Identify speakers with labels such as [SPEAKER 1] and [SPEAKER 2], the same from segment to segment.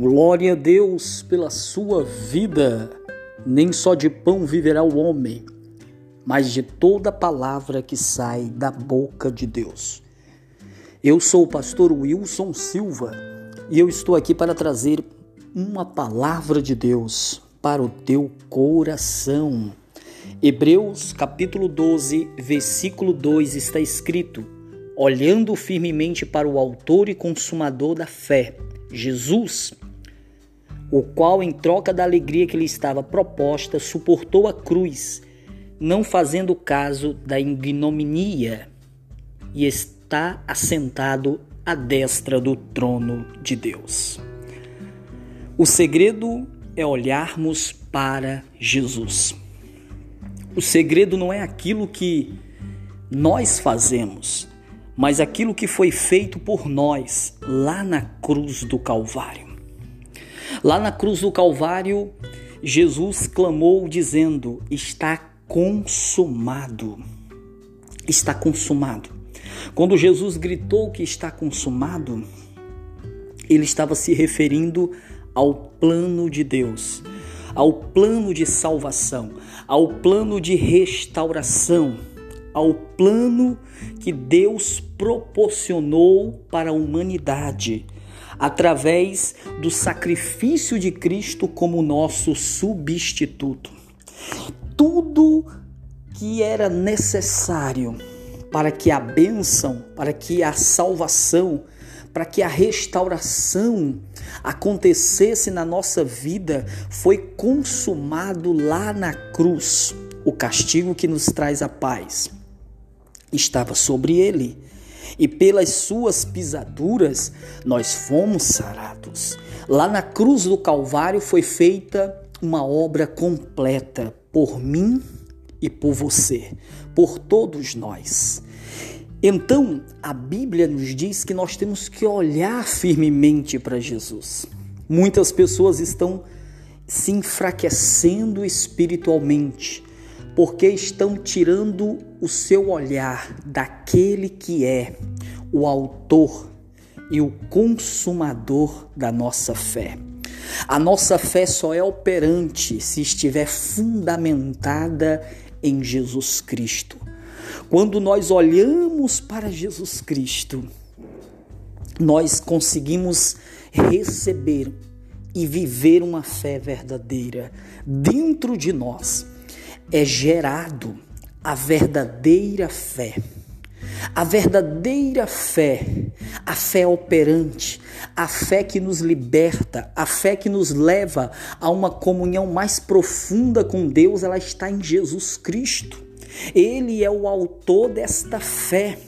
[SPEAKER 1] Glória a Deus pela sua vida. Nem só de pão viverá o homem, mas de toda palavra que sai da boca de Deus. Eu sou o pastor Wilson Silva e eu estou aqui para trazer uma palavra de Deus para o teu coração. Hebreus capítulo 12, versículo 2 está escrito: Olhando firmemente para o Autor e Consumador da fé, Jesus, o qual, em troca da alegria que lhe estava proposta, suportou a cruz, não fazendo caso da ignominia, e está assentado à destra do trono de Deus. O segredo é olharmos para Jesus. O segredo não é aquilo que nós fazemos, mas aquilo que foi feito por nós lá na cruz do Calvário. Lá na cruz do Calvário, Jesus clamou dizendo: Está consumado. Está consumado. Quando Jesus gritou que está consumado, ele estava se referindo ao plano de Deus, ao plano de salvação, ao plano de restauração, ao plano que Deus proporcionou para a humanidade através do sacrifício de Cristo como nosso substituto. Tudo que era necessário para que a bênção, para que a salvação, para que a restauração acontecesse na nossa vida foi consumado lá na cruz. O castigo que nos traz a paz estava sobre ele e pelas suas pisaduras nós fomos sarados. Lá na cruz do Calvário foi feita uma obra completa por mim e por você, por todos nós. Então, a Bíblia nos diz que nós temos que olhar firmemente para Jesus. Muitas pessoas estão se enfraquecendo espiritualmente porque estão tirando o seu olhar daquele que é o autor e o consumador da nossa fé. A nossa fé só é operante se estiver fundamentada em Jesus Cristo. Quando nós olhamos para Jesus Cristo, nós conseguimos receber e viver uma fé verdadeira dentro de nós é gerado a verdadeira fé. A verdadeira fé, a fé operante, a fé que nos liberta, a fé que nos leva a uma comunhão mais profunda com Deus, ela está em Jesus Cristo. Ele é o autor desta fé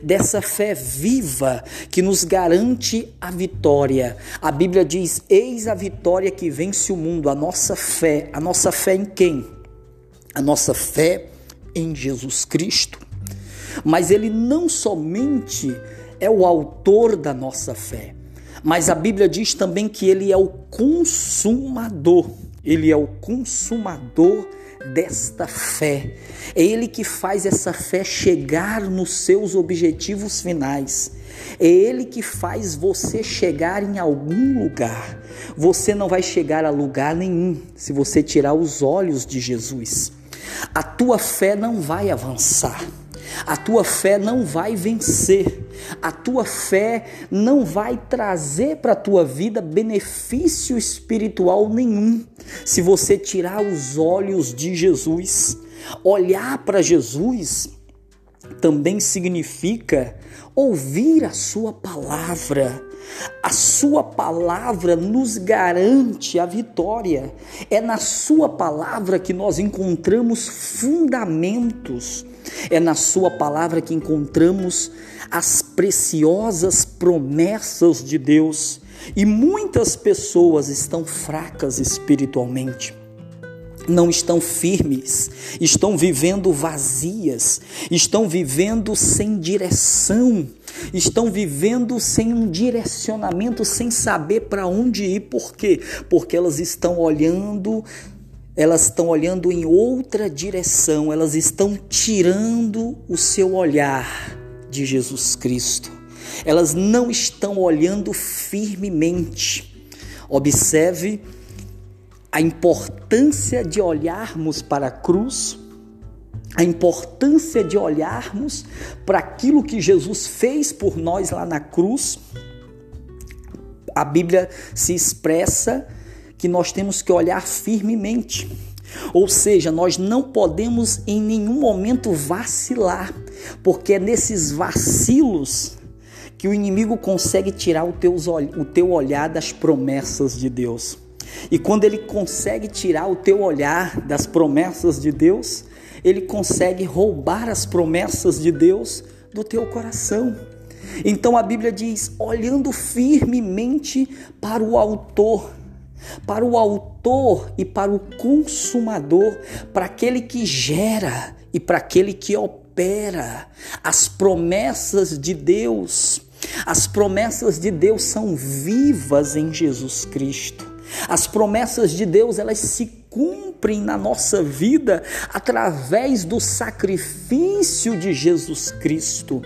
[SPEAKER 1] dessa fé viva que nos garante a vitória. A Bíblia diz: Eis a vitória que vence o mundo, a nossa fé. A nossa fé em quem? A nossa fé em Jesus Cristo. Mas ele não somente é o autor da nossa fé, mas a Bíblia diz também que ele é o consumador. Ele é o consumador desta fé. É ele que faz essa fé chegar nos seus objetivos finais. É ele que faz você chegar em algum lugar. Você não vai chegar a lugar nenhum se você tirar os olhos de Jesus a tua fé não vai avançar. A tua fé não vai vencer. A tua fé não vai trazer para a tua vida benefício espiritual nenhum se você tirar os olhos de Jesus. Olhar para Jesus também significa ouvir a Sua palavra. A Sua palavra nos garante a vitória. É na Sua palavra que nós encontramos fundamentos. É na Sua palavra que encontramos as preciosas promessas de Deus. E muitas pessoas estão fracas espiritualmente não estão firmes, estão vivendo vazias, estão vivendo sem direção, estão vivendo sem um direcionamento, sem saber para onde ir. Por quê? Porque elas estão olhando, elas estão olhando em outra direção, elas estão tirando o seu olhar de Jesus Cristo. Elas não estão olhando firmemente Observe a importância de olharmos para a cruz, a importância de olharmos para aquilo que Jesus fez por nós lá na cruz. A Bíblia se expressa que nós temos que olhar firmemente. Ou seja, nós não podemos em nenhum momento vacilar, porque é nesses vacilos que o inimigo consegue tirar o, teu olhar das promessas de Deus. E quando ele consegue tirar o teu olhar das promessas de Deus, ele consegue roubar as promessas de Deus do teu coração. Então a Bíblia diz: olhando firmemente para o Autor, para o Autor e para o Consumador, para aquele que gera e para aquele que opera as promessas de Deus. As promessas de Deus são vivas em Jesus Cristo. As promessas de Deus, elas se cumprem na nossa vida através do sacrifício de Jesus Cristo.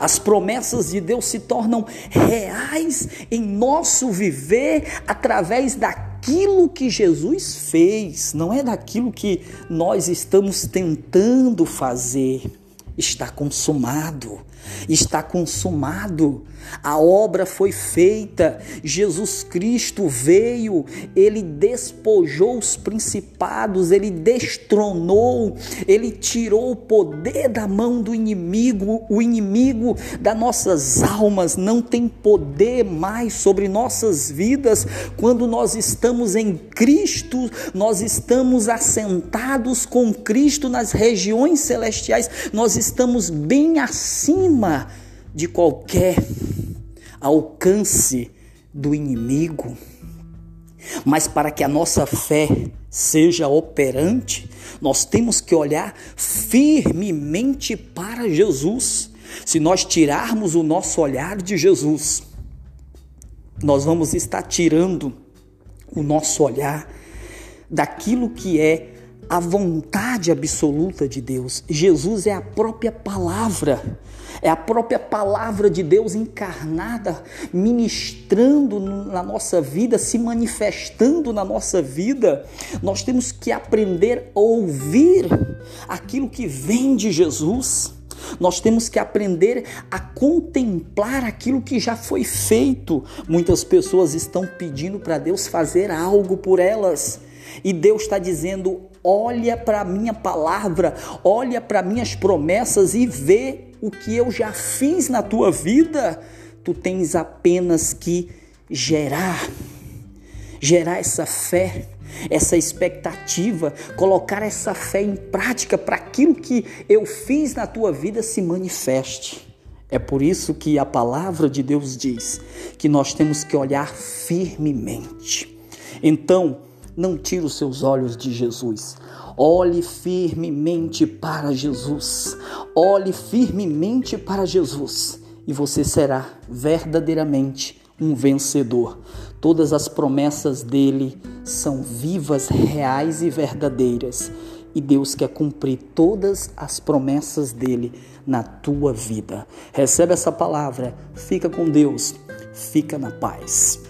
[SPEAKER 1] As promessas de Deus se tornam reais em nosso viver através daquilo que Jesus fez, não é daquilo que nós estamos tentando fazer. Está consumado está consumado. A obra foi feita, Jesus Cristo veio, ele despojou os principados, ele destronou, ele tirou o poder da mão do inimigo. O inimigo das nossas almas não tem poder mais sobre nossas vidas. Quando nós estamos em Cristo, nós estamos assentados com Cristo nas regiões celestiais, nós estamos bem acima de qualquer alcance do inimigo. Mas para que a nossa fé seja operante, nós temos que olhar firmemente para Jesus. Se nós tirarmos o nosso olhar de Jesus, nós vamos estar tirando o nosso olhar daquilo que é a vontade absoluta de Deus. Jesus é a própria palavra, é a própria palavra de Deus encarnada, ministrando na nossa vida, se manifestando na nossa vida. Nós temos que aprender a ouvir aquilo que vem de Jesus. Nós temos que aprender a contemplar aquilo que já foi feito. Muitas pessoas estão pedindo para Deus fazer algo por elas. E Deus está dizendo: olha para a minha palavra, olha para minhas promessas e vê o que eu já fiz na tua vida. Tu tens apenas que gerar, gerar essa fé, essa expectativa, colocar essa fé em prática para aquilo que eu fiz na tua vida se manifeste. É por isso que a palavra de Deus diz que nós temos que olhar firmemente. Então, não tire os seus olhos de Jesus. Olhe firmemente para Jesus. Olhe firmemente para Jesus e você será verdadeiramente um vencedor. Todas as promessas dele são vivas, reais e verdadeiras. E Deus quer cumprir todas as promessas dele na tua vida. Recebe essa palavra, fica com Deus, fica na paz.